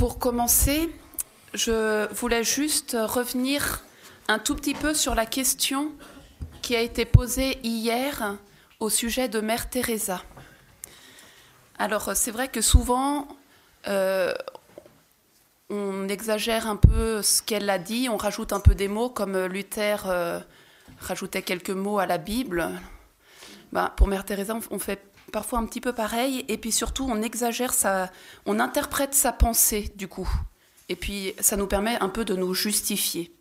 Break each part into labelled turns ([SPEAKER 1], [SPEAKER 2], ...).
[SPEAKER 1] pour commencer, je voulais juste revenir un tout petit peu sur la question qui a été posée hier au sujet de Mère Teresa. Alors c'est vrai que souvent euh, on exagère un peu ce qu'elle a dit, on rajoute un peu des mots comme Luther euh, rajoutait quelques mots à la Bible. Ben, pour Mère Teresa, on fait parfois un petit peu pareil, et puis surtout on exagère sa, on interprète sa pensée du coup, et puis ça nous permet un peu de nous justifier.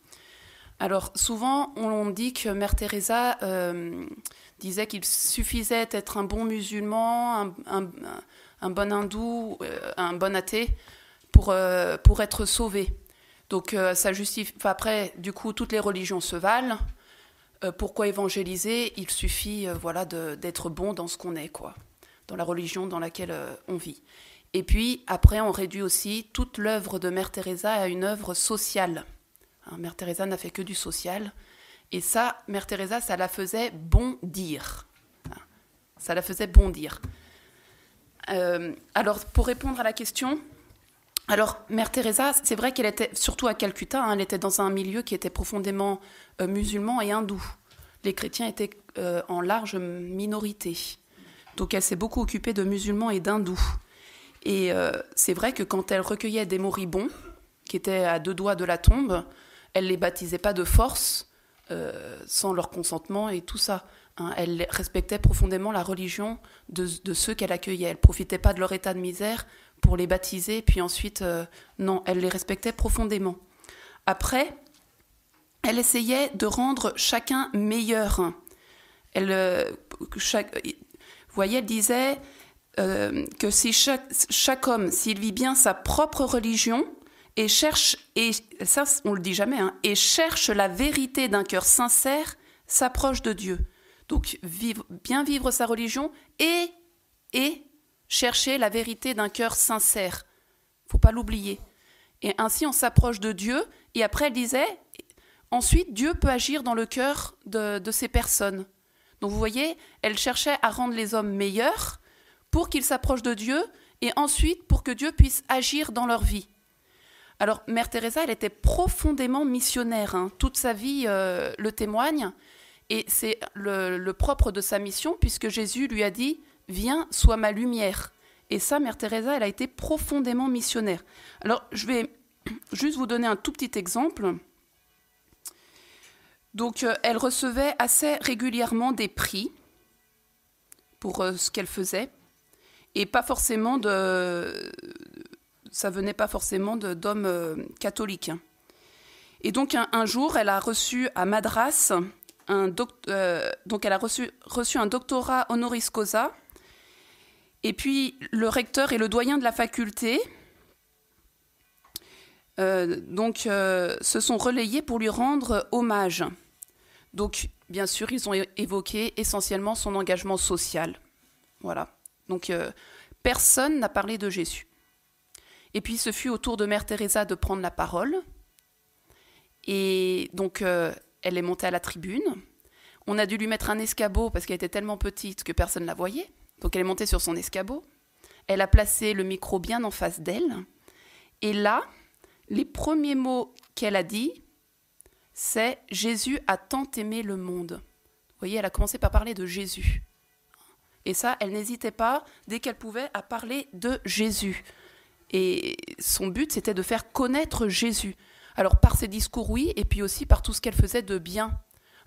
[SPEAKER 1] Alors souvent on dit que Mère Teresa euh, disait qu'il suffisait d'être un bon musulman, un, bon hindou, euh, un bon athée pour, euh, pour être sauvé. Donc ça justifie. après, du coup, toutes les religions se valent. Euh, pourquoi évangéliser? Il suffit euh, voilà, d'être bon dans ce qu'on est, quoi, dans la religion dans laquelle euh, on vit. Et puis, après, on réduit aussi toute l'œuvre de Mère Teresa à une œuvre sociale. Hein, Mère Teresa n'a fait que du social. Et ça, Mère Teresa, ça la faisait bondir. Hein, ça la faisait bondir. alors, pour répondre à la question, alors, Mère Teresa, c'est vrai qu'elle était, surtout à Calcutta, hein, elle était dans un milieu qui était profondément euh, musulman et hindou. Les chrétiens étaient euh, en large minorité. Donc, elle s'est beaucoup occupée de musulmans et d'hindous. Et euh, c'est vrai que quand elle recueillait des moribonds, qui étaient à deux doigts de la tombe, elle les baptisait pas de force, sans leur consentement et tout ça. Hein. Elle respectait profondément la religion de, de ceux qu'elle accueillait. Elle profitait pas de leur état de misère pour les baptiser, puis ensuite, euh, non, elle les respectait profondément. Après, elle essayait de rendre chacun meilleur. Elle, euh, vous voyez, elle disait euh, que si chaque, chaque homme, s'il vit bien sa propre religion, et cherche, et ça on le dit jamais, hein, et cherche la vérité d'un cœur sincère, s'approche de Dieu. Donc vivre, bien vivre sa religion et, et chercher la vérité d'un cœur sincère. Faut pas l'oublier. Et ainsi, on s'approche de Dieu. Et après, elle disait, ensuite, Dieu peut agir dans le cœur de, ces personnes. Donc, vous voyez, elle cherchait à rendre les hommes meilleurs pour qu'ils s'approchent de Dieu et ensuite pour que Dieu puisse agir dans leur vie. Alors, Mère Teresa, elle était profondément missionnaire. Hein. Toute sa vie euh, le témoigne. Et c'est le propre de sa mission, puisque Jésus lui a dit Viens, sois ma lumière. Et ça, Mère Teresa, elle a été profondément missionnaire. Alors, je vais juste vous donner un tout petit exemple. Donc, euh, elle recevait assez régulièrement des prix pour euh, ce qu'elle faisait, et pas forcément de, ça venait pas forcément d'hommes euh, catholiques. Et donc, un, jour, elle a reçu à Madras un donc elle a reçu, reçu un doctorat honoris causa et puis le recteur et le doyen de la faculté euh, euh, se sont relayés pour lui rendre hommage. Donc, bien sûr, ils ont évoqué essentiellement son engagement social. Voilà. Donc, euh, personne n'a parlé de Jésus. Et puis, ce fut au tour de Mère Teresa de prendre la parole. Et donc, elle est montée à la tribune. On a dû lui mettre un escabeau parce qu'elle était tellement petite que personne ne la voyait. Donc elle est montée sur son escabeau, elle a placé le micro bien en face d'elle, et là, les premiers mots qu'elle a dit, c'est Jésus a tant aimé le monde. Vous voyez, elle a commencé par parler de Jésus. Et ça, elle n'hésitait pas, dès qu'elle pouvait, à parler de Jésus. Et son but, c'était de faire connaître Jésus. Alors par ses discours, oui, et puis aussi par tout ce qu'elle faisait de bien.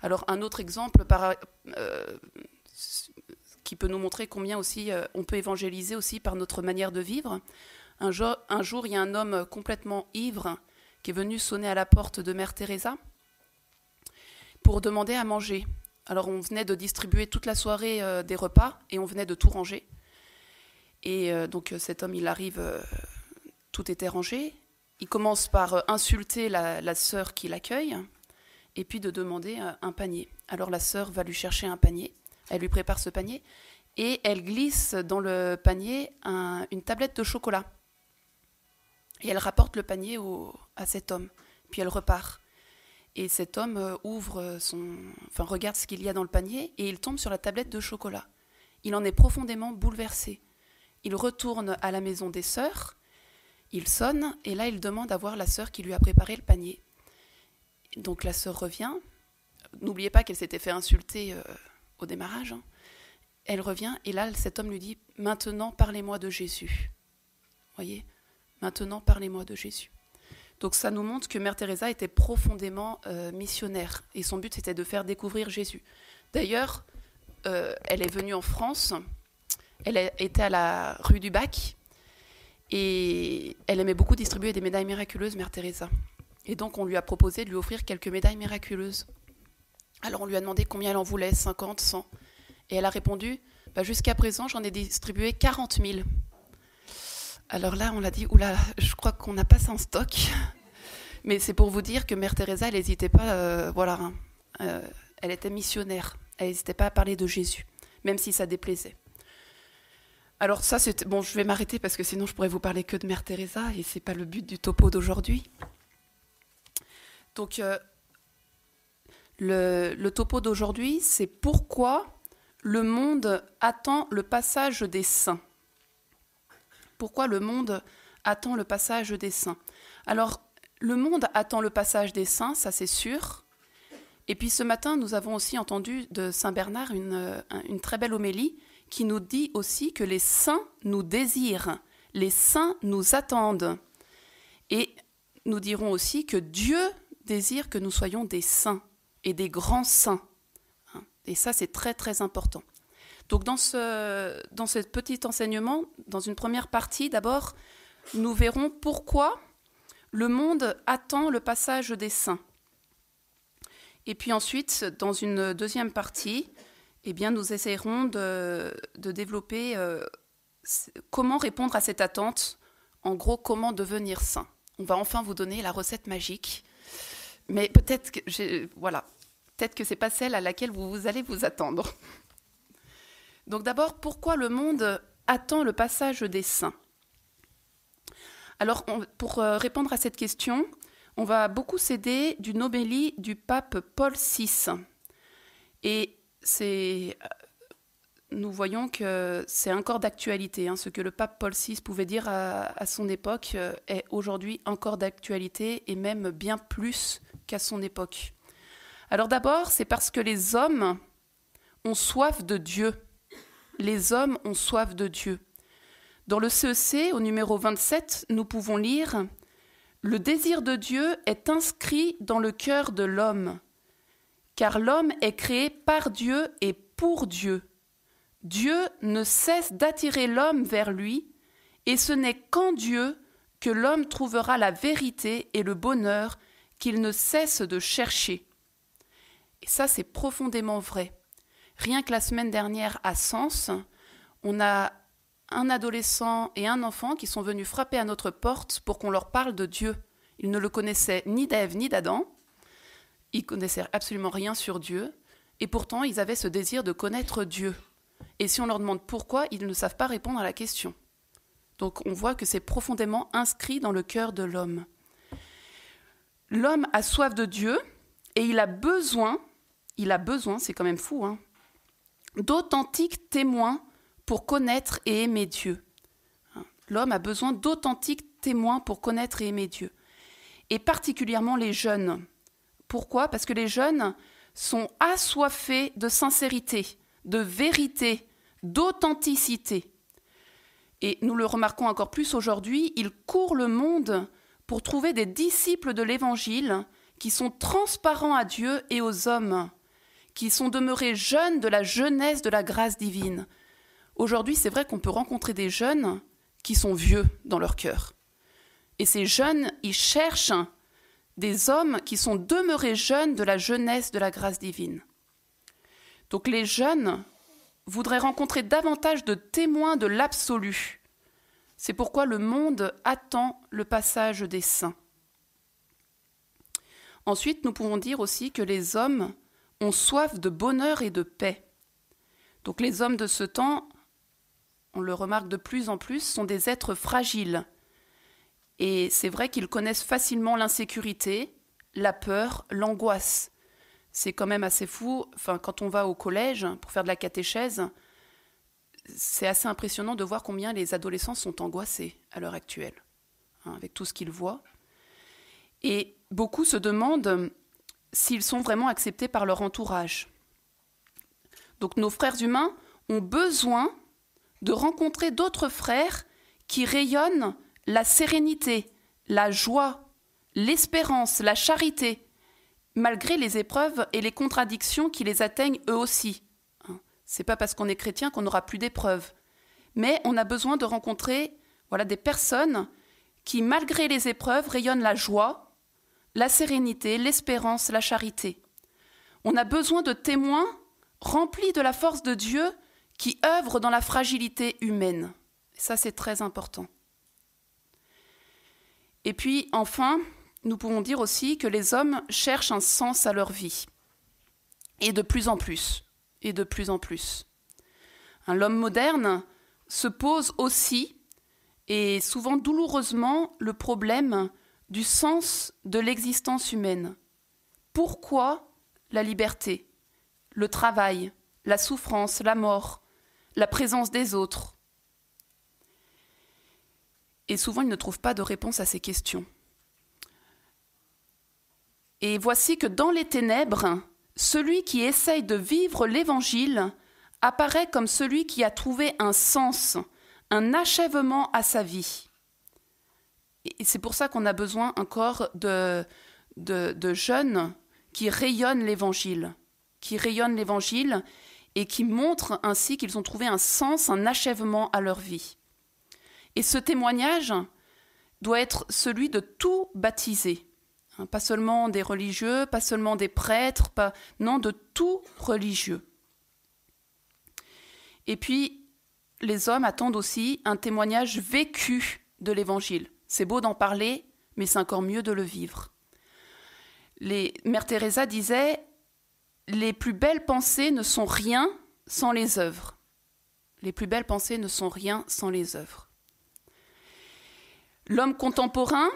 [SPEAKER 1] Alors un autre exemple, par, euh, qui peut nous montrer combien aussi euh, on peut évangéliser aussi par notre manière de vivre. Un jour, un jour, il y a un homme complètement ivre qui est venu sonner à la porte de Mère Teresa pour demander à manger. Alors on venait de distribuer toute la soirée euh, des repas et on venait de tout ranger. Et euh, donc cet homme, il arrive, tout était rangé. Il commence par insulter la, la sœur qui l'accueille et puis de demander un panier. Alors la sœur va lui chercher un panier elle lui prépare ce panier et elle glisse dans le panier une tablette de chocolat. Et elle rapporte le panier à cet homme. Puis elle repart. Et cet homme euh, ouvre son, enfin regarde ce qu'il y a dans le panier et il tombe sur la tablette de chocolat. Il en est profondément bouleversé. Il retourne à la maison des sœurs. Il sonne et là il demande à voir la sœur qui lui a préparé le panier. Donc la sœur revient. N'oubliez pas qu'elle s'était fait insulter euh, démarrage. Hein. Elle revient et là cet homme lui dit Maintenant parlez-moi de Jésus. Voyez Maintenant parlez-moi de Jésus. Donc ça nous montre que Mère Teresa était profondément euh, missionnaire et son but c'était de faire découvrir Jésus. D'ailleurs, euh, elle est venue en France, elle était à la rue du Bac et elle aimait beaucoup distribuer des médailles miraculeuses, Mère Teresa. Et donc on lui a proposé de lui offrir quelques médailles miraculeuses. Alors on lui a demandé combien elle en voulait, 50, 100. Et elle a répondu, bah, jusqu'à présent j'en ai distribué 40 000. Alors là, on l'a dit, oula, je crois qu'on n'a pas ça en stock. Mais c'est pour vous dire que Mère Teresa, elle n'hésitait pas, euh, voilà, hein. euh, elle était missionnaire. Elle n'hésitait pas à parler de Jésus, même si ça déplaisait. Alors ça, c'est bon, je vais m'arrêter parce que sinon je pourrais vous parler que de Mère Teresa et c'est pas le but du topo d'aujourd'hui. Donc euh, le, topo d'aujourd'hui, c'est pourquoi le monde attend le passage des saints pourquoi le monde attend le passage des saints. Alors, le monde attend le passage des saints, ça c'est sûr. Et puis ce matin, nous avons aussi entendu de Saint Bernard une très belle homélie qui nous dit aussi que les saints nous désirent, les saints nous attendent. Et nous dirons aussi que Dieu désire que nous soyons des saints et des grands saints. Et ça, c'est très très important. Donc dans ce, dans petit enseignement, dans une première partie, d'abord, nous verrons pourquoi le monde attend le passage des saints. Et puis ensuite, dans une deuxième partie, eh bien, nous essayerons de, développer euh, comment répondre à cette attente, en gros, comment devenir saint. On va enfin vous donner la recette magique, mais peut-être que, voilà, peut-être que ce n'est pas celle à laquelle vous allez vous attendre. Donc d'abord, pourquoi le monde attend le passage des saints? Alors, pour euh, répondre à cette question, on va beaucoup s'aider d'une homélie du pape Paul VI. Et c'est, nous voyons que c'est encore d'actualité. Hein. Ce que le pape Paul VI pouvait dire à, son époque euh, est aujourd'hui encore d'actualité et même bien plus qu'à son époque. Alors d'abord, c'est parce que les hommes ont soif de Dieu les hommes ont soif de Dieu. Dans le CEC, au numéro 27, nous pouvons lire Le désir de Dieu est inscrit dans le cœur de l'homme, car l'homme est créé par Dieu et pour Dieu. Dieu ne cesse d'attirer l'homme vers lui, et ce n'est qu'en Dieu que l'homme trouvera la vérité et le bonheur qu'il ne cesse de chercher. Et ça, c'est profondément vrai. Rien que la semaine dernière à Sens, on a un adolescent et un enfant qui sont venus frapper à notre porte pour qu'on leur parle de Dieu. Ils ne le connaissaient ni d'Ève ni d'Adam. Ils connaissaient absolument rien sur Dieu. Et pourtant, ils avaient ce désir de connaître Dieu. Et si on leur demande pourquoi, ils ne savent pas répondre à la question. Donc on voit que c'est profondément inscrit dans le cœur de l'homme. L'homme a soif de Dieu et il a besoin, il a besoin, c'est quand même fou, hein, d'authentiques témoins pour connaître et aimer Dieu. L'homme a besoin d'authentiques témoins pour connaître et aimer Dieu. Et particulièrement les jeunes. Pourquoi? Parce que les jeunes sont assoiffés de sincérité, de vérité, d'authenticité. Et nous le remarquons encore plus aujourd'hui, ils courent le monde pour trouver des disciples de l'Évangile qui sont transparents à Dieu et aux hommes qui sont demeurés jeunes de la jeunesse de la grâce divine. Aujourd'hui, c'est vrai qu'on peut rencontrer des jeunes qui sont vieux dans leur cœur. Et ces jeunes, ils cherchent des hommes qui sont demeurés jeunes de la jeunesse de la grâce divine. Donc les jeunes voudraient rencontrer davantage de témoins de l'absolu. C'est pourquoi le monde attend le passage des saints. Ensuite, nous pouvons dire aussi que les hommes ont soif de bonheur et de paix. Donc les hommes de ce temps, on le remarque de plus en plus, sont des êtres fragiles. Et c'est vrai qu'ils connaissent facilement l'insécurité, la peur, l'angoisse. C'est quand même assez fou. Enfin, quand on va au collège pour faire de la catéchèse, c'est assez impressionnant de voir combien les adolescents sont angoissés à l'heure actuelle. hein, avec tout ce qu'ils voient. Et beaucoup se demandent s'ils sont vraiment acceptés par leur entourage. Donc nos frères humains ont besoin de rencontrer d'autres frères qui rayonnent la sérénité, la joie, l'espérance, la charité, malgré les épreuves et les contradictions qui les atteignent eux aussi. Hein. C'est pas parce qu'on est chrétien qu'on n'aura plus d'épreuves, mais on a besoin de rencontrer voilà des personnes qui, malgré les épreuves, rayonnent la joie, la sérénité, l'espérance, la charité. On a besoin de témoins remplis de la force de Dieu qui œuvrent dans la fragilité humaine. ça, c'est très important. Et puis, enfin, nous pouvons dire aussi que les hommes cherchent un sens à leur vie. Et de plus en plus. Et de plus en plus. L'homme moderne se pose aussi, et souvent douloureusement, le problème du sens de l'existence humaine. Pourquoi la liberté, le travail, la souffrance, la mort, la présence des autres? Et souvent, ils ne trouvent pas de réponse à ces questions. Et voici que dans les ténèbres, celui qui essaye de vivre l'Évangile apparaît comme celui qui a trouvé un sens, un achèvement à sa vie. Et c'est pour ça qu'on a besoin encore de, jeunes qui rayonnent l'Évangile, qui rayonnent l'Évangile et qui montrent ainsi qu'ils ont trouvé un sens, un achèvement à leur vie. Et ce témoignage doit être celui de tout baptisé. Hein, pas seulement des religieux, pas seulement des prêtres, non, de tout religieux. Et puis, les hommes attendent aussi un témoignage vécu de l'Évangile. C'est beau d'en parler, mais c'est encore mieux de le vivre. Les, Mère Teresa disait Les plus belles pensées ne sont rien sans les œuvres. Les plus belles pensées ne sont rien sans les œuvres. L'homme contemporain,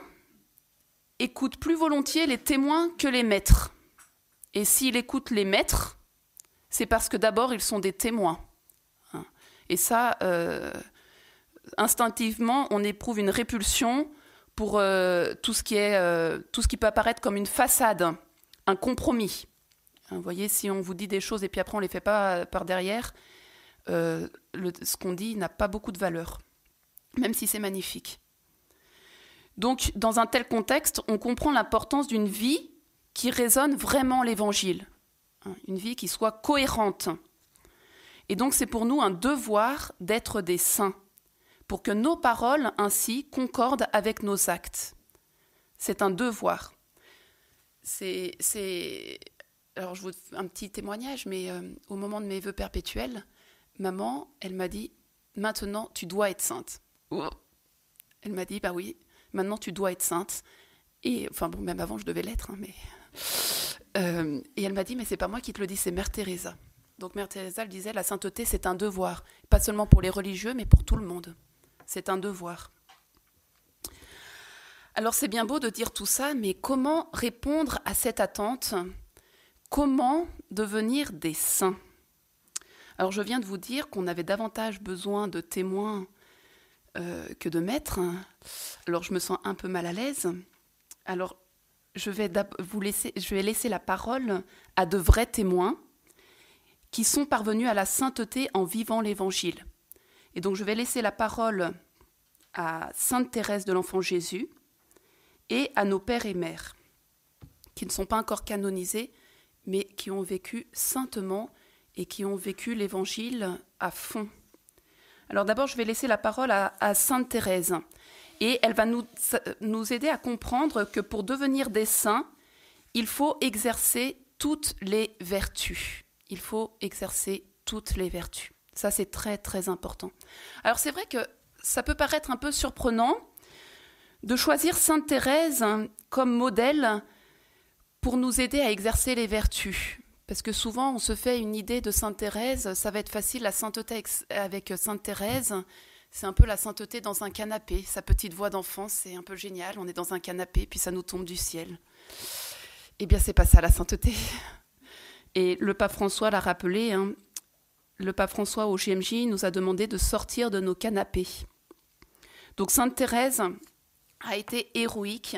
[SPEAKER 1] écoute plus volontiers les témoins que les maîtres. Et s'il écoute les maîtres, c'est parce que d'abord ils sont des témoins. Et ça, euh, instinctivement, on éprouve une répulsion pour euh, tout, ce qui est, euh, tout ce qui peut apparaître comme une façade, un compromis. Hein, vous voyez, si on vous dit des choses et puis après on ne les fait pas par derrière, ce qu'on dit n'a pas beaucoup de valeur, même si c'est magnifique. Donc, dans un tel contexte, on comprend l'importance d'une vie qui résonne vraiment l'évangile, hein, une vie qui soit cohérente. Et donc, c'est pour nous un devoir d'être des saints, pour que nos paroles ainsi concordent avec nos actes. C'est un devoir. C'est, alors je vous un petit témoignage, mais euh, au moment de mes vœux perpétuels, maman, elle m'a dit maintenant tu dois être sainte. Elle m'a dit bah oui, Maintenant, tu dois être sainte. Et enfin bon, même avant, je devais l'être, hein, mais. Euh, et elle m'a dit, mais c'est pas moi qui te le dis, c'est Mère Teresa. Donc Mère Teresa, elle disait, la sainteté, c'est un devoir, pas seulement pour les religieux, mais pour tout le monde. C'est un devoir. Alors c'est bien beau de dire tout ça, mais comment répondre à cette attente? Comment devenir des saints? Alors je viens de vous dire qu'on avait davantage besoin de témoins euh, que de maîtres. Alors je me sens un peu mal à l'aise. Alors je vais vous laisser, je vais laisser la parole à de vrais témoins qui sont parvenus à la sainteté en vivant l'Évangile. Et donc je vais laisser la parole à Sainte Thérèse de l'Enfant Jésus et à nos pères et mères, qui ne sont pas encore canonisés, mais qui ont vécu saintement et qui ont vécu l'Évangile à fond. Alors d'abord, je vais laisser la parole à, à Sainte Thérèse. Et elle va nous, nous aider à comprendre que pour devenir des saints, il faut exercer toutes les vertus. Il faut exercer toutes les vertus. Ça, c'est très, très important. Alors, c'est vrai que ça peut paraître un peu surprenant de choisir Sainte Thérèse comme modèle pour nous aider à exercer les vertus. Parce que souvent, on se fait une idée de Sainte Thérèse, ça va être facile, la sainteté avec Sainte Thérèse, c'est un peu la sainteté dans un canapé. Sa petite voix d'enfant, c'est un peu génial. On est dans un canapé, puis ça nous tombe du ciel. Eh bien, c'est pas ça la sainteté. Et le pape François l'a rappelé. Hein. le pape François au GMJ nous a demandé de sortir de nos canapés. Donc Sainte Thérèse, a été héroïque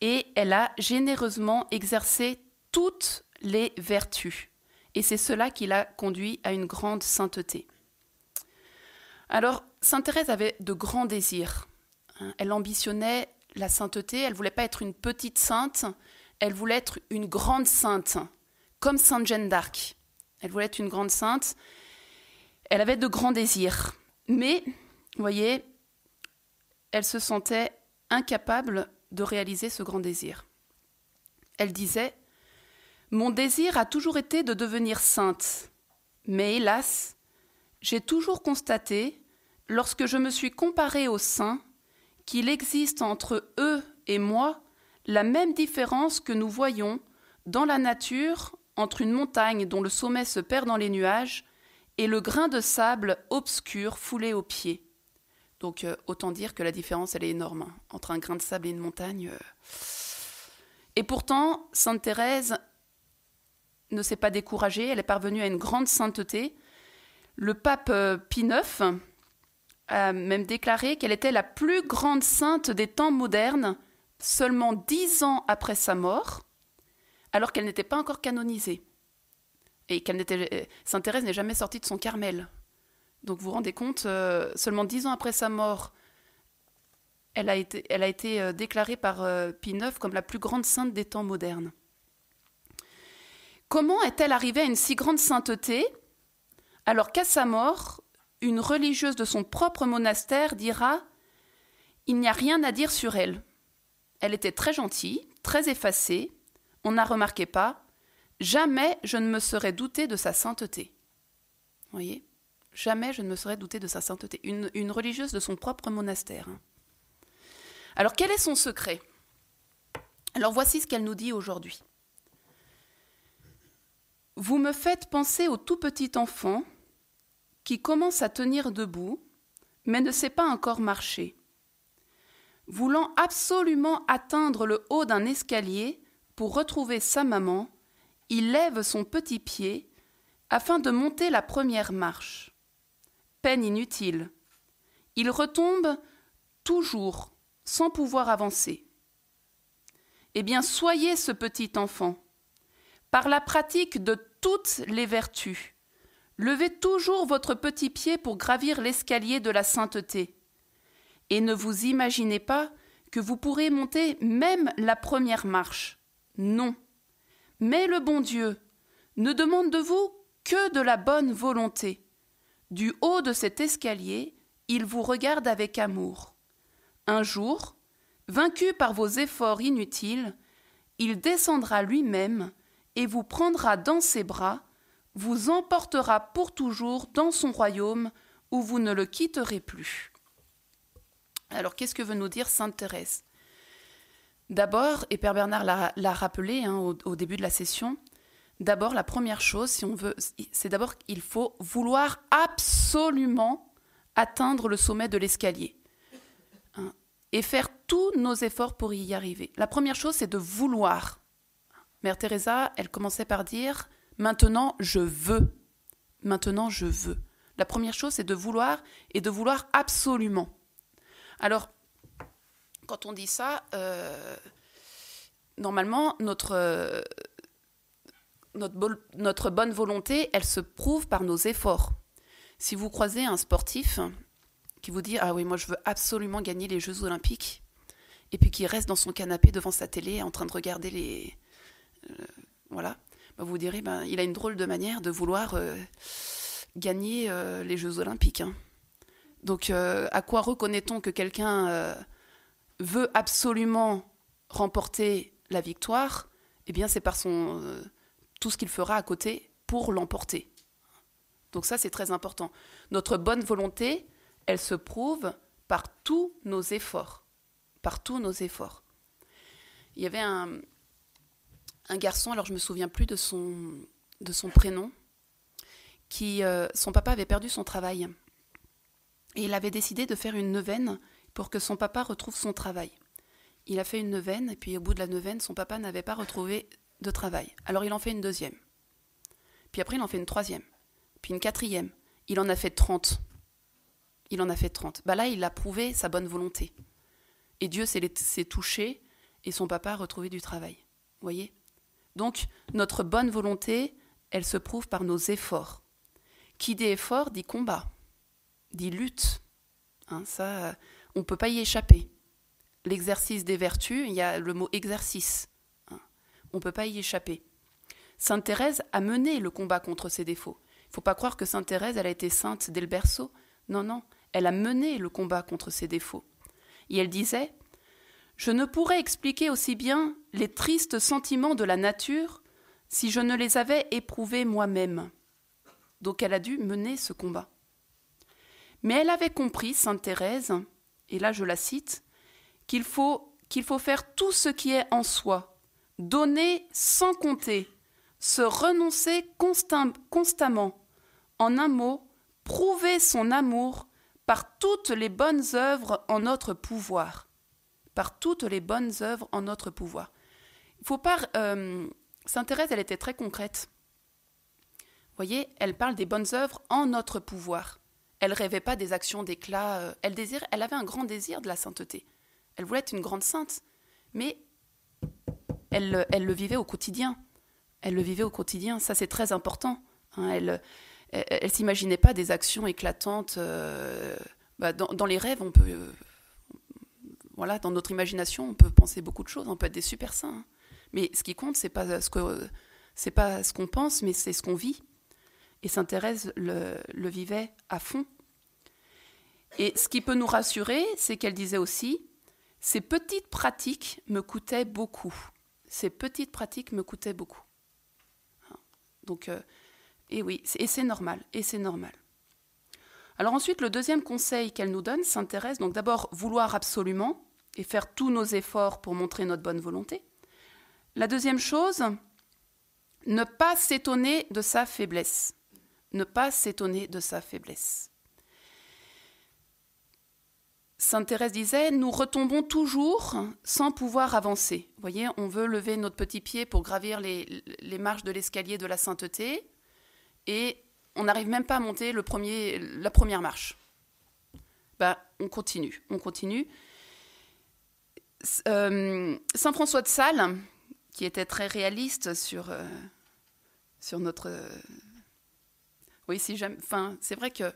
[SPEAKER 1] et elle a généreusement exercé toutes les vertus. Et c'est cela qui l'a conduit à une grande sainteté. Alors, Sainte Thérèse avait de grands désirs. Hein. Elle ambitionnait la sainteté, elle voulait pas être une petite sainte, elle voulait être une grande sainte, comme Sainte Jeanne d'Arc. Elle voulait être une grande sainte. Elle avait de grands désirs. Mais, vous voyez, elle se sentait incapable de réaliser ce grand désir. Elle disait Mon désir a toujours été de devenir sainte, mais hélas, j'ai toujours constaté, lorsque je me suis comparée aux saints, qu'il existe entre eux et moi la même différence que nous voyons dans la nature entre une montagne dont le sommet se perd dans les nuages et le grain de sable obscur foulé aux pieds. Donc euh, autant dire que la différence, elle est énorme hein, entre un grain de sable et une montagne. Euh. Et pourtant, Sainte Thérèse ne s'est pas découragée, elle est parvenue à une grande sainteté. Le pape euh, Pie IX a même déclaré qu'elle était la plus grande sainte des temps modernes, seulement dix ans après sa mort, alors qu'elle n'était pas encore canonisée. Et qu'elle n'était, Sainte Thérèse n'est jamais sortie de son Carmel. Donc vous vous rendez compte, euh, seulement dix ans après sa mort, elle a été, euh, déclarée par euh, Pie IX comme la plus grande sainte des temps modernes. Comment est-elle arrivée à une si grande sainteté alors qu'à sa mort, une religieuse de son propre monastère dira Il n'y a rien à dire sur elle. Elle était très gentille, très effacée, on n'a remarqué pas, jamais je ne me serais douté de sa sainteté. Voyez Jamais je ne me serais douté de sa sainteté. Une, religieuse de son propre monastère. Hein. Alors quel est son secret? Alors voici ce qu'elle nous dit aujourd'hui. Vous me faites penser au tout petit enfant qui commence à tenir debout, mais ne sait pas encore marcher. Voulant absolument atteindre le haut d'un escalier pour retrouver sa maman, il lève son petit pied afin de monter la première marche peine inutile. Il retombe toujours sans pouvoir avancer. Eh bien, soyez ce petit enfant. Par la pratique de toutes les vertus, levez toujours votre petit pied pour gravir l'escalier de la sainteté. Et ne vous imaginez pas que vous pourrez monter même la première marche. Non. Mais le bon Dieu ne demande de vous que de la bonne volonté. Du haut de cet escalier, il vous regarde avec amour. Un jour, vaincu par vos efforts inutiles, il descendra lui-même et vous prendra dans ses bras, vous emportera pour toujours dans son royaume où vous ne le quitterez plus. Alors qu'est-ce que veut nous dire Sainte Thérèse? D'abord, et Père Bernard l'a rappelé hein, au début de la session, D'abord, la première chose, si on veut, c'est d'abord qu'il faut vouloir absolument atteindre le sommet de l'escalier hein, et faire tous nos efforts pour y arriver. La première chose, c'est de vouloir. Mère Teresa, elle commençait par dire Maintenant, je veux. Maintenant, je veux. La première chose, c'est de vouloir et de vouloir absolument. Alors, quand on dit ça, euh, normalement, notre notre, bonne volonté, elle se prouve par nos efforts. Si vous croisez un sportif qui vous dit Ah oui, moi je veux absolument gagner les Jeux Olympiques, et puis qui reste dans son canapé devant sa télé en train de regarder les. Euh, voilà, bah, vous direz ben, Il a une drôle de manière de vouloir euh, gagner euh, les Jeux Olympiques. Hein. Donc, à quoi reconnaît-on que quelqu'un veut absolument remporter la victoire? Eh bien, c'est par son tout ce qu'il fera à côté pour l'emporter. Donc ça, c'est très important. Notre bonne volonté, elle se prouve par tous nos efforts. Par tous nos efforts. Il y avait un, un garçon, alors je me souviens plus de son, de son prénom, qui, euh, son papa avait perdu son travail. Et il avait décidé de faire une neuvaine pour que son papa retrouve son travail. Il a fait une neuvaine, et puis au bout de la neuvaine, son papa n'avait pas retrouvé de travail. Alors il en fait une deuxième. Puis après, il en fait une troisième. Puis une quatrième. Il en a fait 30. Il en a fait 30. Bah là, il a prouvé sa bonne volonté. Et Dieu s'est touché et son papa a retrouvé du travail. Voyez? Donc, notre bonne volonté, elle se prouve par nos efforts. Qui dit effort dit combat, dit lutte. Hein, ça, on ne peut pas y échapper. L'exercice des vertus, il y a le mot exercice. Hein, on ne peut pas y échapper. Sainte Thérèse a mené le combat contre ses défauts. Il ne faut pas croire que Sainte Thérèse, elle a été sainte dès le berceau. Non, non, elle a mené le combat contre ses défauts. Et elle disait Je ne pourrais expliquer aussi bien les tristes sentiments de la nature si je ne les avais éprouvés moi-même. Donc elle a dû mener ce combat. Mais elle avait compris, Sainte Thérèse, et là je la cite, qu'il faut, faire tout ce qui est en soi, donner sans compter, se renoncer constamment, en un mot, prouver son amour par toutes les bonnes œuvres en notre pouvoir. Par toutes les bonnes œuvres en notre pouvoir. Il faut pas. Euh, Sainte Thérèse, elle était très concrète. Vous voyez, elle parle des bonnes œuvres en notre pouvoir. Elle rêvait pas des actions d'éclat. Euh, elle elle avait un grand désir de la sainteté. Elle voulait être une grande sainte, mais elle, elle le vivait au quotidien. Elle le vivait au quotidien. Ça, c'est très important. Hein. Elle, elle, s'imaginait pas des actions éclatantes. Euh, bah, dans, les rêves, on peut, euh, voilà, dans notre imagination, on peut penser beaucoup de choses. On peut être des super saints. Hein. Mais ce qui compte, c'est pas ce que c'est pas ce qu'on pense, mais c'est ce qu'on vit. Et Sainte Thérèse le, vivait à fond. Et ce qui peut nous rassurer, c'est qu'elle disait aussi ces petites pratiques me coûtaient beaucoup. Ces petites pratiques me coûtaient beaucoup. Donc, euh, et oui, et c'est normal, et c'est normal. Alors ensuite, le deuxième conseil qu'elle nous donne s'intéresse donc d'abord vouloir absolument et faire tous nos efforts pour montrer notre bonne volonté. La deuxième chose, ne pas s'étonner de sa faiblesse. Ne pas s'étonner de sa faiblesse. Sainte Thérèse disait, nous retombons toujours sans pouvoir avancer. Vous voyez, on veut lever notre petit pied pour gravir les, les marches de l'escalier de la sainteté et on n'arrive même pas à monter le premier, la première marche. Bah, on continue, on continue. Euh, Saint François de Sales, qui était très réaliste sur, euh, notre... Euh, oui, si j'aime... Enfin, c'est vrai que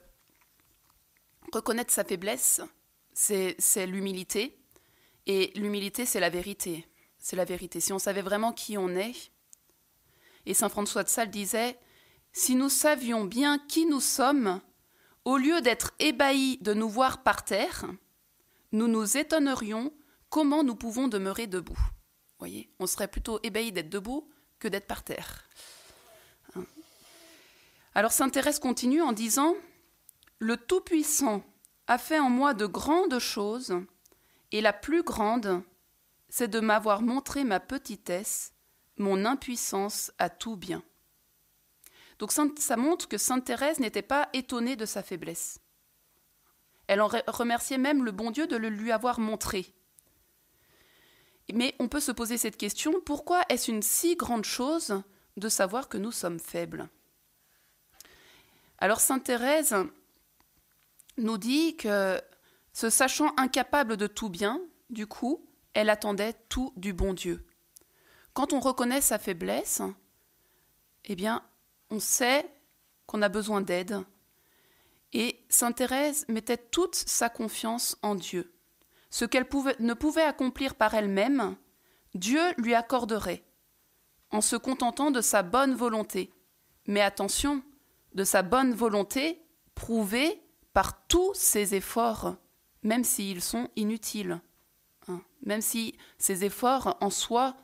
[SPEAKER 1] reconnaître sa faiblesse, c'est l'humilité. Et l'humilité, c'est la vérité. C'est la vérité. Si on savait vraiment qui on est, et Saint François de Sales disait, si nous savions bien qui nous sommes, au lieu d'être ébahis de nous voir par terre, nous nous étonnerions comment nous pouvons demeurer debout. Voyez, on serait plutôt ébahis d'être debout que d'être par terre. Hein. Alors Sainte Thérèse continue en disant Le Tout-Puissant a fait en moi de grandes choses, et la plus grande, c'est de m'avoir montré ma petitesse, mon impuissance à tout bien. Donc ça montre que Sainte Thérèse n'était pas étonnée de sa faiblesse. Elle en remerciait même le bon Dieu de le lui avoir montré. Mais on peut se poser cette question, pourquoi est-ce une si grande chose de savoir que nous sommes faibles? Alors Sainte Thérèse nous dit que, se sachant incapable de tout bien, du coup, elle attendait tout du bon Dieu. Quand on reconnaît sa faiblesse, eh bien, on sait qu'on a besoin d'aide. Et Sainte Thérèse mettait toute sa confiance en Dieu. Ce qu'elle ne pouvait accomplir par elle-même, Dieu lui accorderait, en se contentant de sa bonne volonté. Mais attention, de sa bonne volonté prouvée par tous ses efforts, même s'ils sont inutiles. Hein. même si ces efforts en soi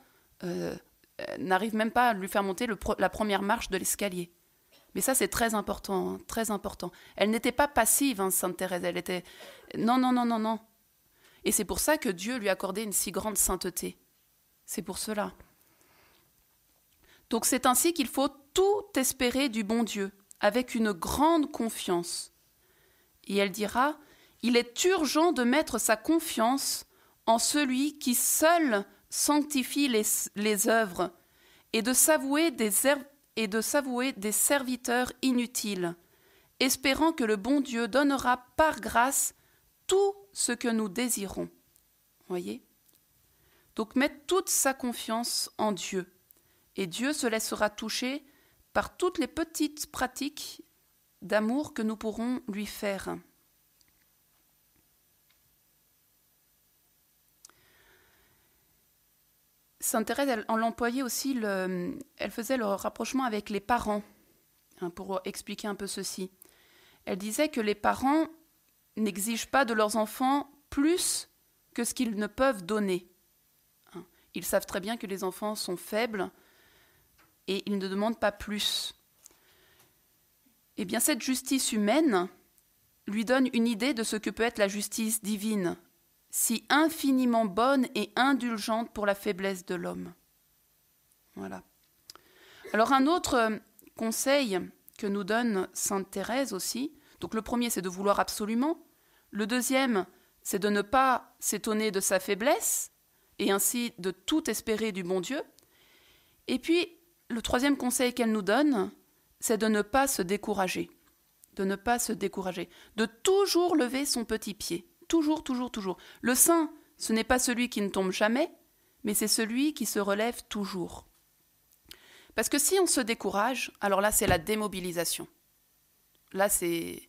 [SPEAKER 1] euh, n'arrive même pas à lui faire monter la première marche de l'escalier. Mais ça, c'est très important, hein, très important. Elle n'était pas passive, hein, Sainte Thérèse. Elle était non, non, non, non, non. Et c'est pour ça que Dieu lui accordait une si grande sainteté. C'est pour cela. Donc c'est ainsi qu'il faut tout espérer du bon Dieu, avec une grande confiance. Et elle dira, il est urgent de mettre sa confiance en celui qui seul sanctifie les, œuvres et de s'avouer des, et de s'avouer des serviteurs inutiles, espérant que le bon Dieu donnera par grâce tout ce que nous désirons. Voyez? Donc mettre toute sa confiance en Dieu. Et Dieu se laissera toucher par toutes les petites pratiques d'amour que nous pourrons lui faire. Sainte Thérèse, elle, aussi, le, elle faisait le rapprochement avec les parents, hein, pour expliquer un peu ceci. Elle disait que les parents n'exigent pas de leurs enfants plus que ce qu'ils ne peuvent donner. Hein. Ils savent très bien que les enfants sont faibles et ils ne demandent pas plus. Eh bien, cette justice humaine lui donne une idée de ce que peut être la justice divine, si infiniment bonne et indulgente pour la faiblesse de l'homme. Voilà. Alors un autre conseil que nous donne Sainte Thérèse aussi, donc le premier c'est de vouloir absolument, le deuxième c'est de ne pas s'étonner de sa faiblesse et ainsi de tout espérer du bon Dieu, et puis le troisième conseil qu'elle nous donne, c'est de ne pas se décourager, de ne pas se décourager, de toujours lever son petit pied. Toujours, toujours, toujours. Le saint, ce n'est pas celui qui ne tombe jamais, mais c'est celui qui se relève toujours. Parce que si on se décourage, alors là, c'est la démobilisation. Là, c'est.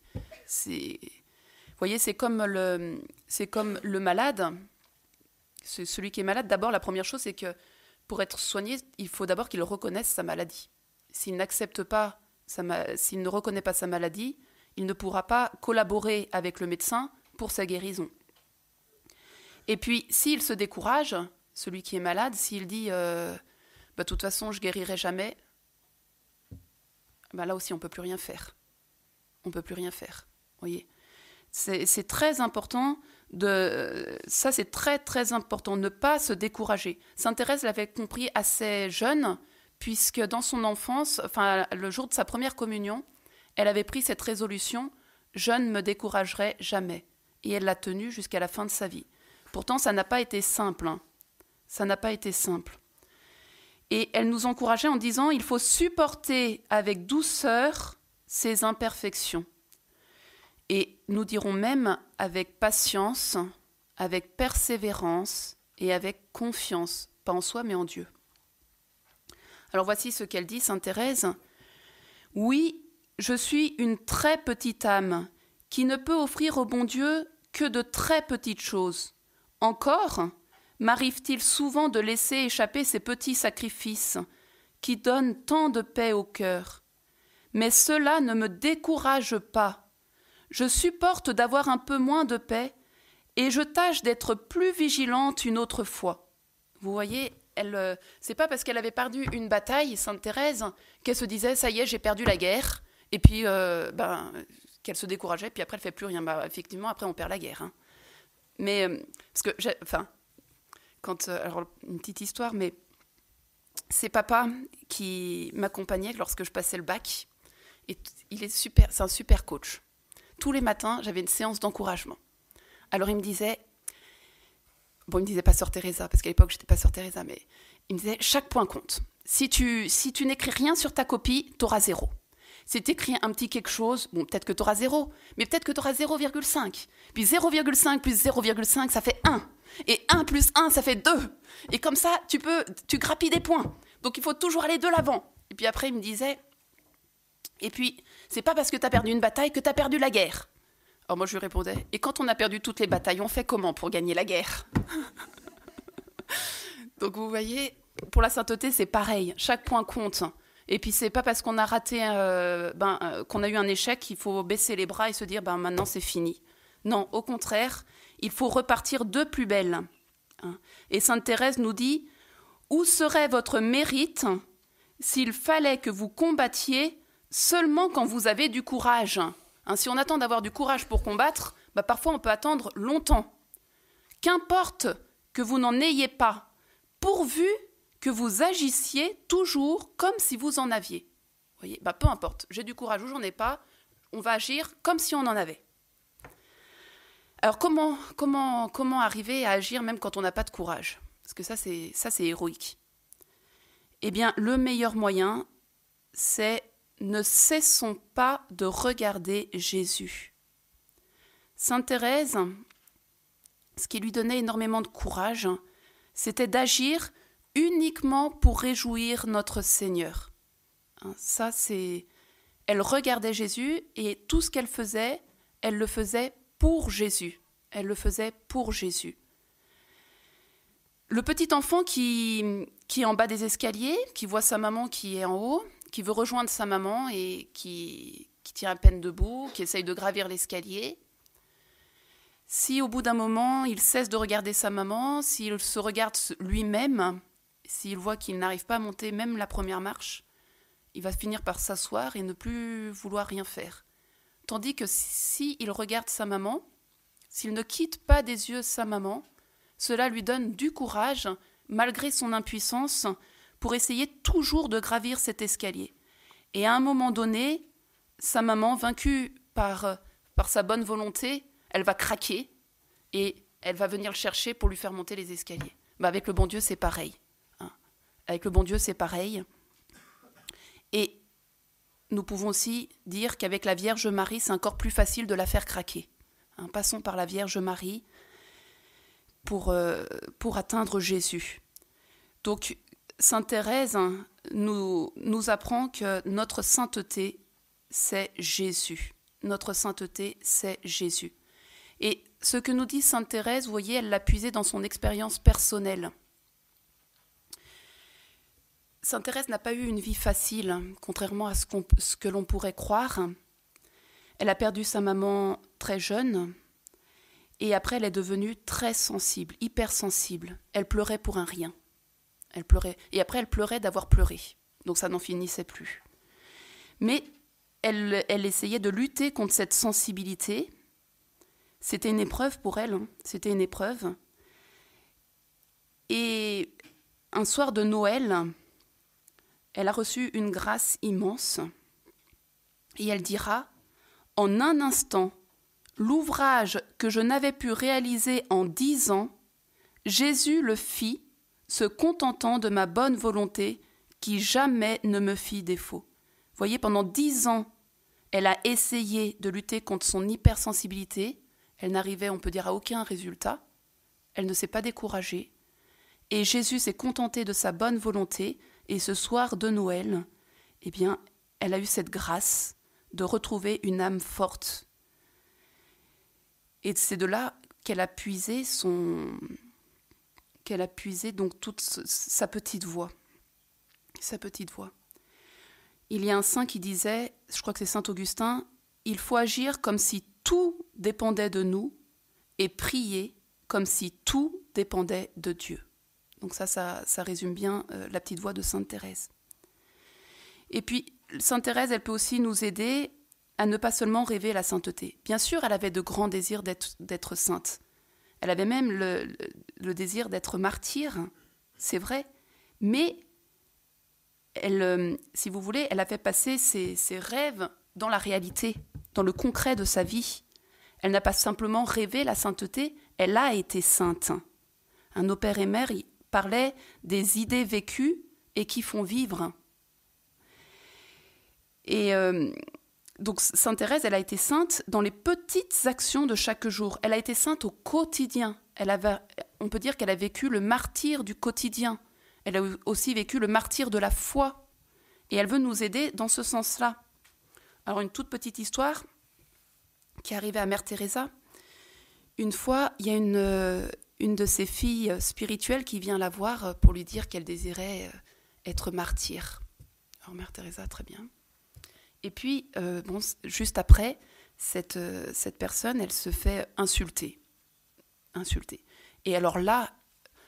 [SPEAKER 1] Vous voyez, c'est comme le, c'est comme le malade. C'est celui qui est malade, d'abord, la première chose, c'est que pour être soigné, il faut d'abord qu'il reconnaisse sa maladie. S'il n'accepte pas, s'il ne reconnaît pas sa maladie, il ne pourra pas collaborer avec le médecin pour sa guérison. Et puis, s'il se décourage, celui qui est malade, s'il dit euh, bah, de toute façon, je guérirai jamais, bah, là aussi, on ne peut plus rien faire. On ne peut plus rien faire. voyez C'est très important de. Ça, c'est très, très important. Ne pas se décourager. Sainte Thérèse l'avait compris assez jeune, puisque dans son enfance, enfin, le jour de sa première communion, elle avait pris cette résolution Je ne me découragerai jamais et elle l'a tenu jusqu'à la fin de sa vie. Pourtant, ça n'a pas été simple. Hein. Ça n'a pas été simple. Et elle nous encourageait en disant il faut supporter avec douceur ses imperfections. Et nous dirons même avec patience, avec persévérance et avec confiance, pas en soi mais en Dieu. Alors voici ce qu'elle dit, Sainte Thérèse. Oui, je suis une très petite âme qui ne peut offrir au bon Dieu que de très petites choses. Encore m'arrive-t-il souvent de laisser échapper ces petits sacrifices qui donnent tant de paix au cœur. Mais cela ne me décourage pas. Je supporte d'avoir un peu moins de paix et je tâche d'être plus vigilante une autre fois. Vous voyez, elle, euh, c'est pas parce qu'elle avait perdu une bataille, Sainte Thérèse, qu'elle se disait ça y est, j'ai perdu la guerre, et puis euh, ben qu'elle se décourageait, puis après elle fait plus rien. Bah, effectivement, après on perd la guerre. Hein. Mais euh, parce que, enfin, quand euh, alors une petite histoire, mais c'est papa qui m'accompagnait lorsque je passais le bac. Et il est super, c'est un super coach. Tous les matins, j'avais une séance d'encouragement. Alors il me disait, bon, il me disait pas sœur Teresa, parce qu'à l'époque j'étais pas sœur Teresa, mais il me disait chaque point compte. Si tu, si tu n'écris rien sur ta copie, tu auras zéro c'est écrit un petit quelque chose, bon, peut-être que tu auras 0, mais peut-être que tu auras 0,5. Puis 0,5 plus 0,5, ça fait 1. Et 1 plus 1, ça fait 2. Et comme ça, tu peux, tu grappilles des points. Donc il faut toujours aller de l'avant. Et puis après, il me disait, et puis, c'est pas parce que tu as perdu une bataille que tu as perdu la guerre. Alors moi, je lui répondais, et quand on a perdu toutes les batailles, on fait comment pour gagner la guerre? Donc vous voyez, pour la sainteté, c'est pareil. Chaque point compte. Et puis c'est pas parce qu'on a raté, euh, ben, euh, qu'on a eu un échec qu'il faut baisser les bras et se dire ben maintenant c'est fini. Non, au contraire, il faut repartir de plus belle. Hein. Et Sainte Thérèse nous dit où serait votre mérite s'il fallait que vous combattiez seulement quand vous avez du courage hein, Si on attend d'avoir du courage pour combattre, ben, parfois on peut attendre longtemps. Qu'importe que vous n'en ayez pas, pourvu que vous agissiez toujours comme si vous en aviez. Vous voyez, bah, peu importe, j'ai du courage ou j'en ai pas, on va agir comme si on en avait. Alors comment, comment, comment arriver à agir même quand on n'a pas de courage? Parce que ça c'est, ça, c'est héroïque. Eh bien, le meilleur moyen, c'est ne cessons pas de regarder Jésus. Sainte Thérèse ce qui lui donnait énormément de courage, c'était d'agir uniquement pour réjouir notre Seigneur. Hein, ça, c'est. Elle regardait Jésus et tout ce qu'elle faisait, elle le faisait pour Jésus. Elle le faisait pour Jésus. Le petit enfant qui, qui est en bas des escaliers, qui voit sa maman qui est en haut, qui veut rejoindre sa maman et qui, qui tient à peine debout, qui essaye de gravir l'escalier. Si au bout d'un moment il cesse de regarder sa maman, s'il se regarde lui-même, s'il voit qu'il n'arrive pas à monter même la première marche, il va finir par s'asseoir et ne plus vouloir rien faire. Tandis que s'il il regarde sa maman, s'il ne quitte pas des yeux sa maman, cela lui donne du courage, malgré son impuissance, pour essayer toujours de gravir cet escalier. Et à un moment donné, sa maman, vaincue par, par sa bonne volonté, elle va craquer et elle va venir le chercher pour lui faire monter les escaliers. Bah avec le bon Dieu, c'est pareil. Avec le bon Dieu, c'est pareil. Et nous pouvons aussi dire qu'avec la Vierge Marie, c'est encore plus facile de la faire craquer. Hein, passons par la Vierge Marie pour, euh, pour atteindre Jésus. Donc, Sainte Thérèse hein, nous, nous apprend que notre sainteté, c'est Jésus. Notre sainteté, c'est Jésus. Et ce que nous dit Sainte Thérèse, vous voyez, elle l'a puisé dans son expérience personnelle. Sainte Thérèse n'a pas eu une vie facile, contrairement à ce, que l'on pourrait croire. Elle a perdu sa maman très jeune, et après elle est devenue très sensible, hypersensible. Elle pleurait pour un rien. Elle pleurait, et après elle pleurait d'avoir pleuré. Donc ça n'en finissait plus. Mais elle, elle essayait de lutter contre cette sensibilité. C'était une épreuve pour elle, hein. c'était une épreuve. Et un soir de Noël, elle a reçu une grâce immense et elle dira En un instant, l'ouvrage que je n'avais pu réaliser en dix ans, Jésus le fit, se contentant de ma bonne volonté qui jamais ne me fit défaut. Voyez, pendant dix ans, elle a essayé de lutter contre son hypersensibilité. Elle n'arrivait, on peut dire, à aucun résultat. Elle ne s'est pas découragée. Et Jésus s'est contenté de sa bonne volonté et ce soir de Noël, eh bien, elle a eu cette grâce de retrouver une âme forte. Et c'est de là qu'elle a puisé son qu'elle a puisé donc toute sa petite voix. Sa petite voix. Il y a un saint qui disait, je crois que c'est saint Augustin, il faut agir comme si tout dépendait de nous et prier comme si tout dépendait de Dieu. Donc ça, ça, résume bien euh, la petite voix de Sainte Thérèse. Et puis, Sainte Thérèse, elle peut aussi nous aider à ne pas seulement rêver la sainteté. Bien sûr, elle avait de grands désirs d'être sainte. Elle avait même le, désir d'être martyre, c'est vrai. Mais, elle, euh, si vous voulez, elle a fait passer ses, ses rêves dans la réalité, dans le concret de sa vie. Elle n'a pas simplement rêvé la sainteté, elle a été sainte. Un nos pères et mères, parlait des idées vécues et qui font vivre. Et euh, donc Sainte Thérèse, elle a été sainte dans les petites actions de chaque jour. Elle a été sainte au quotidien. On peut dire qu'elle a vécu le martyr du quotidien. Elle a aussi vécu le martyr de la foi. Et elle veut nous aider dans ce sens-là. Alors une toute petite histoire qui est arrivée à Mère Teresa. Une fois, il y a une, euh, une de ses filles spirituelles qui vient la voir euh, pour lui dire qu'elle désirait euh, être martyre. Alors Mère Teresa, très bien. Et puis, euh, bon, juste après, cette, cette personne, elle se fait insulter. Insulter. Et alors là,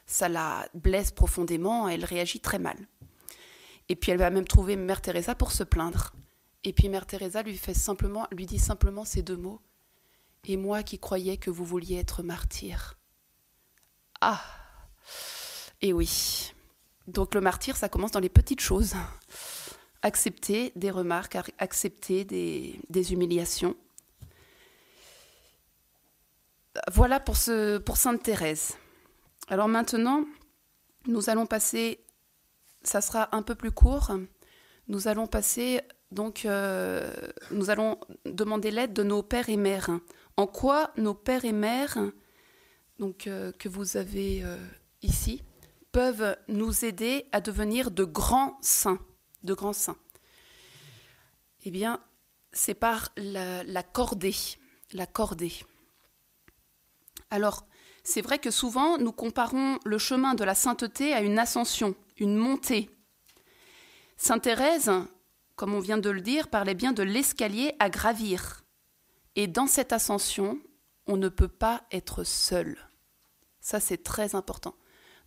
[SPEAKER 1] ça la blesse profondément, elle réagit très mal. Et puis elle va même trouver Mère Teresa pour se plaindre. Et puis Mère Teresa lui fait simplement, lui dit simplement ces deux mots. Et moi qui croyais que vous vouliez être martyr. Ah Et oui. Donc le martyr, ça commence dans les petites choses. Accepter des remarques, accepter des, humiliations. Voilà pour Sainte Thérèse. Alors maintenant, nous allons passer, ça sera un peu plus court, nous allons passer, donc, euh, nous allons demander l'aide de nos pères et mères. En quoi nos pères et mères donc, euh, que vous avez euh, ici peuvent nous aider à devenir de grands saints. De grands saints. Eh bien, c'est par la, la cordée. La cordée. Alors, c'est vrai que souvent, nous comparons le chemin de la sainteté à une ascension, une montée. Sainte Thérèse, comme on vient de le dire, parlait bien de l'escalier à gravir. Et dans cette ascension, on ne peut pas être seul. Ça, c'est très important.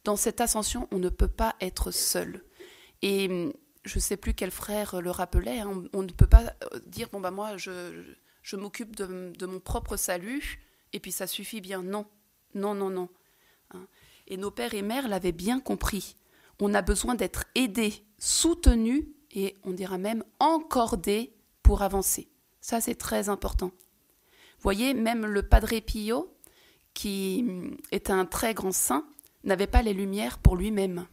[SPEAKER 1] Dans cette ascension, on ne peut pas être seul. Et hum, je ne sais plus quel frère le rappelait, hein, on, ne peut pas euh, dire, bon, bah moi, je, je m'occupe de, mon propre salut, et puis ça suffit bien. Non, non, non, non. Hein. Et nos pères et mères l'avaient bien compris. On a besoin d'être aidés, soutenus, et on dira même encordés pour avancer. Ça, c'est très important. Voyez, même le Padre Pio, qui hum, est un très grand saint, n'avait pas les lumières pour lui-même.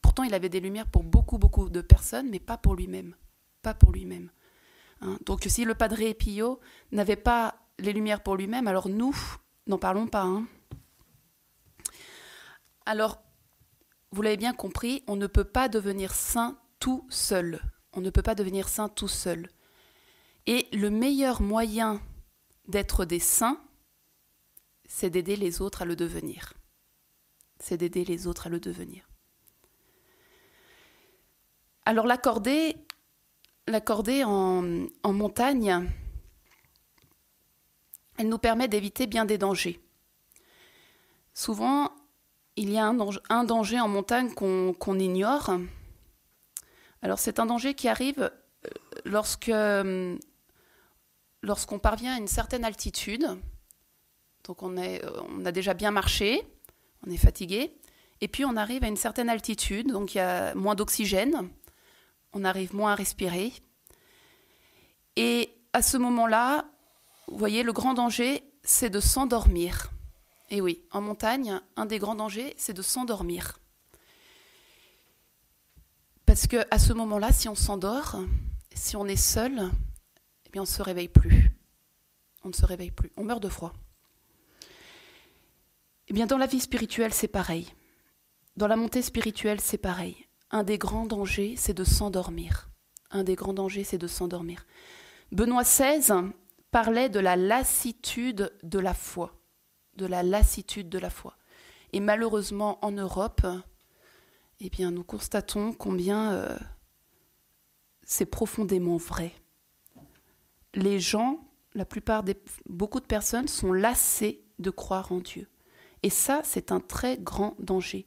[SPEAKER 1] Pourtant, il avait des lumières pour beaucoup, beaucoup de personnes, mais pas pour lui-même. Pas pour lui-même. Hein. Donc, si le Padre Pio n'avait pas les lumières pour lui-même, alors nous, n'en parlons pas. Hein. Alors, vous l'avez bien compris, on ne peut pas devenir saint tout seul. On ne peut pas devenir saint tout seul. Et le meilleur moyen d'être des saints, c'est d'aider les autres à le devenir c'est d'aider les autres à le devenir. Alors l'accorder, l'accorder en, montagne, elle nous permet d'éviter bien des dangers. Souvent, il y a un danger, en montagne qu'on ignore. Alors c'est un danger qui arrive euh, lorsque lorsqu'on parvient à une certaine altitude. Donc on, est, on a déjà bien marché, on est fatigué. Et puis on arrive à une certaine altitude, donc il y a moins d'oxygène, on arrive moins à respirer. Et à ce moment-là, vous voyez, le grand danger, c'est de s'endormir. Et oui, en montagne, un des grands dangers, c'est de s'endormir. Parce que à ce moment-là, si on s'endort, si on est seul, eh bien on ne se réveille plus. On ne se réveille plus. On meurt de froid. Eh dans la vie spirituelle, c'est pareil. Dans la montée spirituelle, c'est pareil. Un des grands dangers, c'est de s'endormir. Un des grands dangers, c'est de s'endormir. Benoît XVI parlait de la lassitude de la foi. De la lassitude de la foi. Et malheureusement, en Europe, eh bien, nous constatons combien euh, c'est profondément vrai. Les gens, la plupart des beaucoup de personnes sont lassées de croire en Dieu. Et ça, c'est un très grand danger.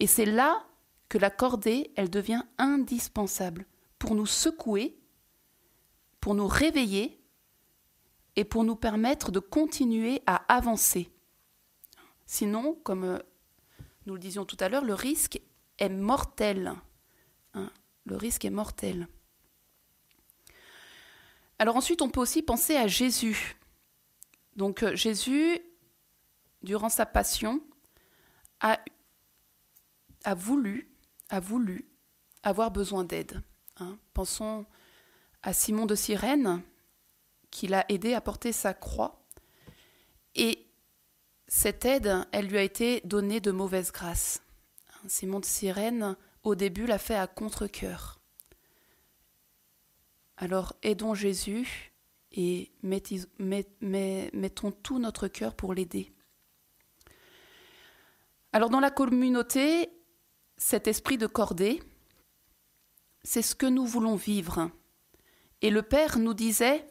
[SPEAKER 1] Et c'est là que la cordée, elle devient indispensable pour nous secouer, pour nous réveiller et pour nous permettre de continuer à avancer. Sinon, comme euh, nous le disions tout à l'heure, le risque est mortel. Hein. le risque est mortel. Alors ensuite, on peut aussi penser à Jésus. Donc euh, Jésus, durant sa passion, a, a voulu, a voulu avoir besoin d'aide. Hein. Pensons à Simon de Cyrène, qui l'a aidé à porter sa croix. Et cette aide, elle lui a été donnée de mauvaise grâce. Hein, Simon de Cyrène, au début, l'a fait à contre-coeur. Alors aidons Jésus et mettons tout notre cœur pour l'aider. Alors dans la communauté, cet esprit de cordée, c'est ce que nous voulons vivre. Et le Père nous disait,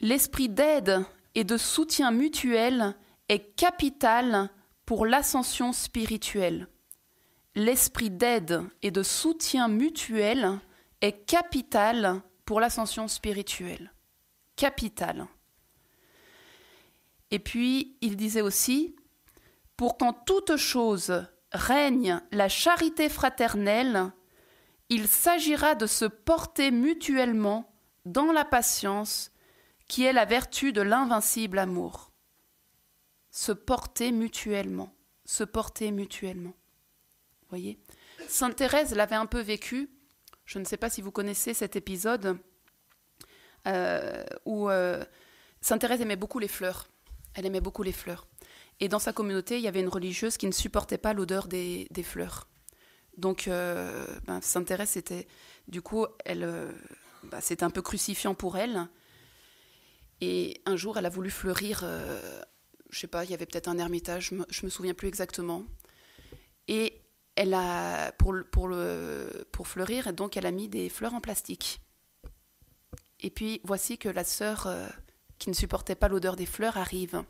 [SPEAKER 1] l'esprit d'aide et de soutien mutuel est capital pour l'ascension spirituelle. L'esprit d'aide et de soutien mutuel est capital pour l'ascension spirituelle. Capital. Et puis, il disait aussi, pour qu'en toute chose règne la charité fraternelle, il s'agira de se porter mutuellement dans la patience qui est la vertu de l'invincible amour. Se porter mutuellement, se porter mutuellement. Voyez? Sainte Thérèse l'avait un peu vécu. Je ne sais pas si vous connaissez cet épisode euh, où euh, Sainte Thérèse aimait beaucoup les fleurs. Elle aimait beaucoup les fleurs. Et dans sa communauté, il y avait une religieuse qui ne supportait pas l'odeur des, fleurs. Donc, euh, ben, Thérèse, c'était, du coup, elle, euh, bah, c'était un peu crucifiant pour elle. Et un jour, elle a voulu fleurir, euh, je sais pas, il y avait peut-être un ermitage, je me, me souviens plus exactement. Et elle a, pour, pour, pour fleurir, donc elle a mis des fleurs en plastique. Et puis voici que la sœur, euh, qui ne supportait pas l'odeur des fleurs, arrive.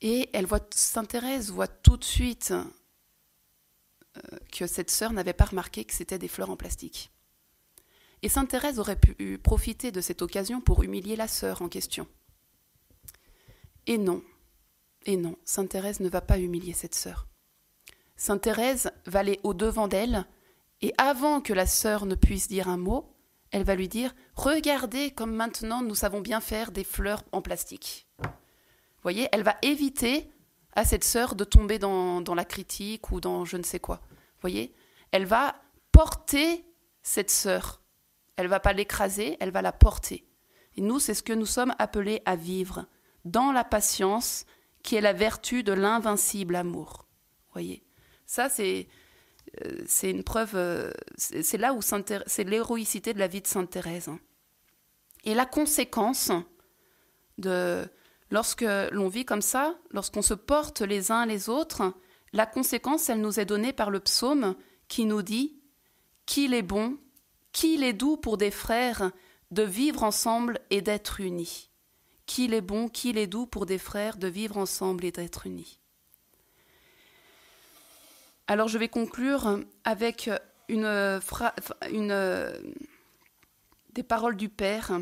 [SPEAKER 1] Et elle voit, Sainte Thérèse voit tout de suite euh, que cette sœur n'avait pas remarqué que c'était des fleurs en plastique. Et Sainte Thérèse aurait pu profiter de cette occasion pour humilier la sœur en question. Et non, et non, Sainte Thérèse ne va pas humilier cette sœur. Sainte Thérèse va aller au-devant d'elle, et avant que la sœur ne puisse dire un mot, elle va lui dire Regardez comme maintenant nous savons bien faire des fleurs en plastique. Voyez, elle va éviter à cette sœur de tomber dans, la critique ou dans je ne sais quoi. Voyez, elle va porter cette sœur elle va pas l'écraser, elle va la porter. Et nous, c'est ce que nous sommes appelés à vivre dans la patience, qui est la vertu de l'invincible amour. Voyez, ça c'est euh, c'est une preuve, euh, c'est là où c'est l'héroïcité de la vie de Sainte Thérèse. Hein. Et la conséquence de lorsque l'on vit comme ça, lorsqu'on se porte les uns les autres, la conséquence, elle nous est donnée par le psaume qui nous dit qu'il est bon qu'il est doux pour des frères de vivre ensemble et d'être unis. Qu'il est bon, qu'il est doux pour des frères de vivre ensemble et d'être unis. Alors je vais conclure avec une, une des paroles du Père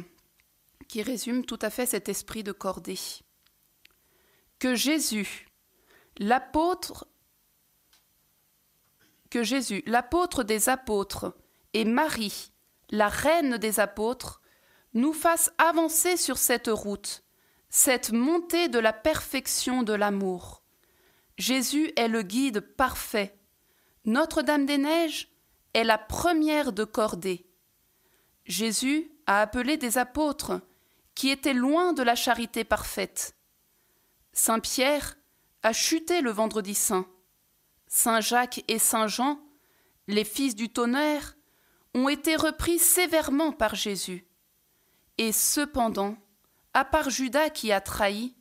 [SPEAKER 1] qui résument tout à fait cet esprit de cordée. Que Jésus, l'apôtre, que Jésus, l'apôtre des apôtres, et Marie, la reine des apôtres, nous fasse avancer sur cette route, cette montée de la perfection de l'amour. Jésus est le guide parfait. Notre-Dame des Neiges est la première de cordée. Jésus a appelé des apôtres qui étaient loin de la charité parfaite. Saint Pierre a chuté le vendredi saint. Saint Jacques et Saint Jean, les fils du tonnerre, ont été repris sévèrement par Jésus. Et cependant, à part Judas qui a trahi,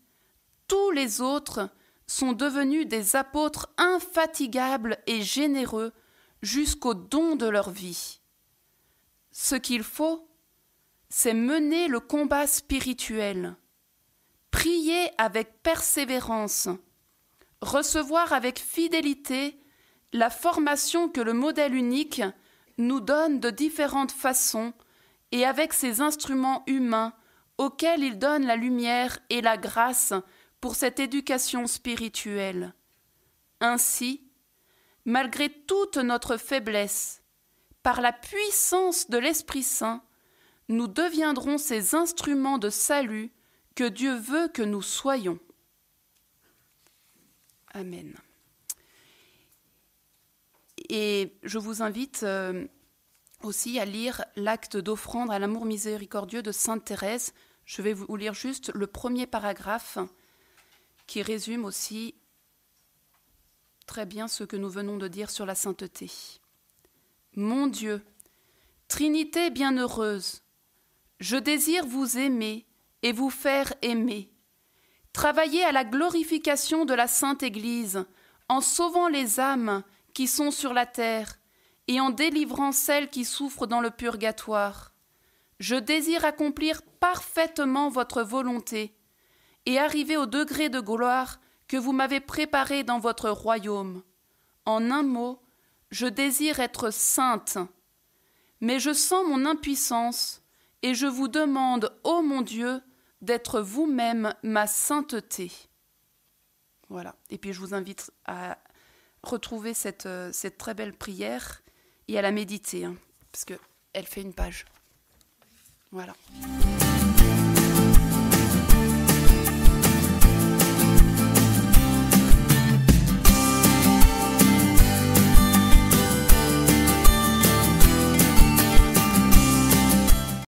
[SPEAKER 1] tous les autres sont devenus des apôtres infatigables et généreux jusqu'au don de leur vie. Ce qu'il faut, c'est mener le combat spirituel, prier avec persévérance, recevoir avec fidélité la formation que le modèle unique nous donne de différentes façons et avec ces instruments humains auxquels il donne la lumière et la grâce pour cette éducation spirituelle. Ainsi, malgré toute notre faiblesse, par la puissance de l'Esprit Saint, nous deviendrons ces instruments de salut que Dieu veut que nous soyons. Amen. Et je vous invite euh, aussi à lire l'acte d'offrande à l'amour miséricordieux de Sainte Thérèse. Je vais vous lire juste le premier paragraphe qui résume aussi très bien ce que nous venons de dire sur la sainteté. Mon Dieu, Trinité bienheureuse, je désire vous aimer et vous faire aimer. Travailler à la glorification de la Sainte Église en sauvant les âmes qui sont sur la terre, et en délivrant celles qui souffrent dans le purgatoire. Je désire accomplir parfaitement votre volonté, et arriver au degré de gloire que vous m'avez préparé dans votre royaume. En un mot, je désire être sainte. Mais je sens mon impuissance, et je vous demande, ô mon Dieu, d'être vous-même ma sainteté. Voilà. Et puis je vous invite à retrouver cette, euh, cette très belle prière et à la méditer, hein, parce qu'elle fait une page. Voilà.